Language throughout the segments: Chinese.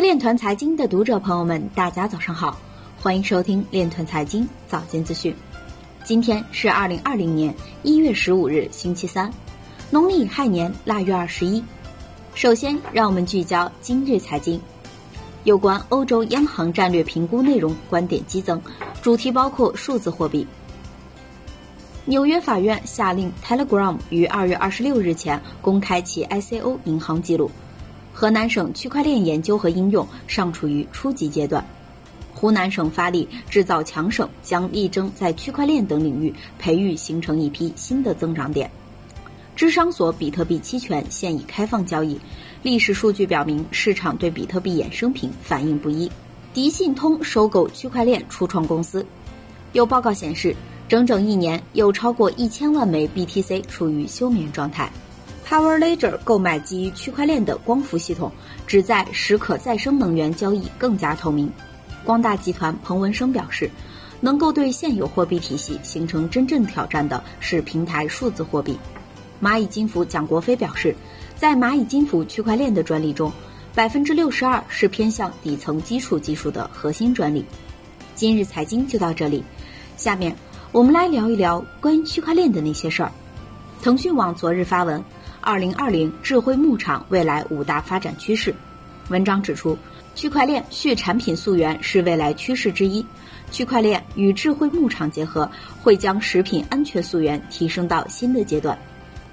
链团财经的读者朋友们，大家早上好，欢迎收听链团财经早间资讯。今天是二零二零年一月十五日，星期三，农历亥年腊月二十一。首先，让我们聚焦今日财经，有关欧洲央行战略评估内容观点激增，主题包括数字货币。纽约法院下令 Telegram 于二月二十六日前公开其 ICO 银行记录。河南省区块链研究和应用尚处于初级阶段。湖南省发力制造强省，将力争在区块链等领域培育形成一批新的增长点。芝商所比特币期权现已开放交易，历史数据表明市场对比特币衍生品反应不一。迪信通收购区块链初创公司，有报告显示。整整一年，有超过一千万枚 BTC 处于休眠状态。Power Ledger 购买基于区块链的光伏系统，旨在使可再生能源交易更加透明。光大集团彭文生表示，能够对现有货币体系形成真正挑战的是平台数字货币。蚂蚁金服蒋国飞表示，在蚂蚁金服区块链的专利中，百分之六十二是偏向底层基础技术的核心专利。今日财经就到这里，下面。我们来聊一聊关于区块链的那些事儿。腾讯网昨日发文：二零二零智慧牧场未来五大发展趋势。文章指出，区块链续产品溯源是未来趋势之一。区块链与智慧牧场结合，会将食品安全溯源提升到新的阶段。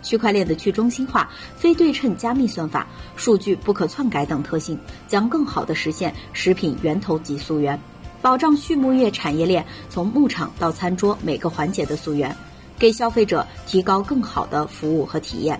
区块链的去中心化、非对称加密算法、数据不可篡改等特性，将更好地实现食品源头级溯源。保障畜牧业产业链从牧场到餐桌每个环节的溯源，给消费者提高更好的服务和体验。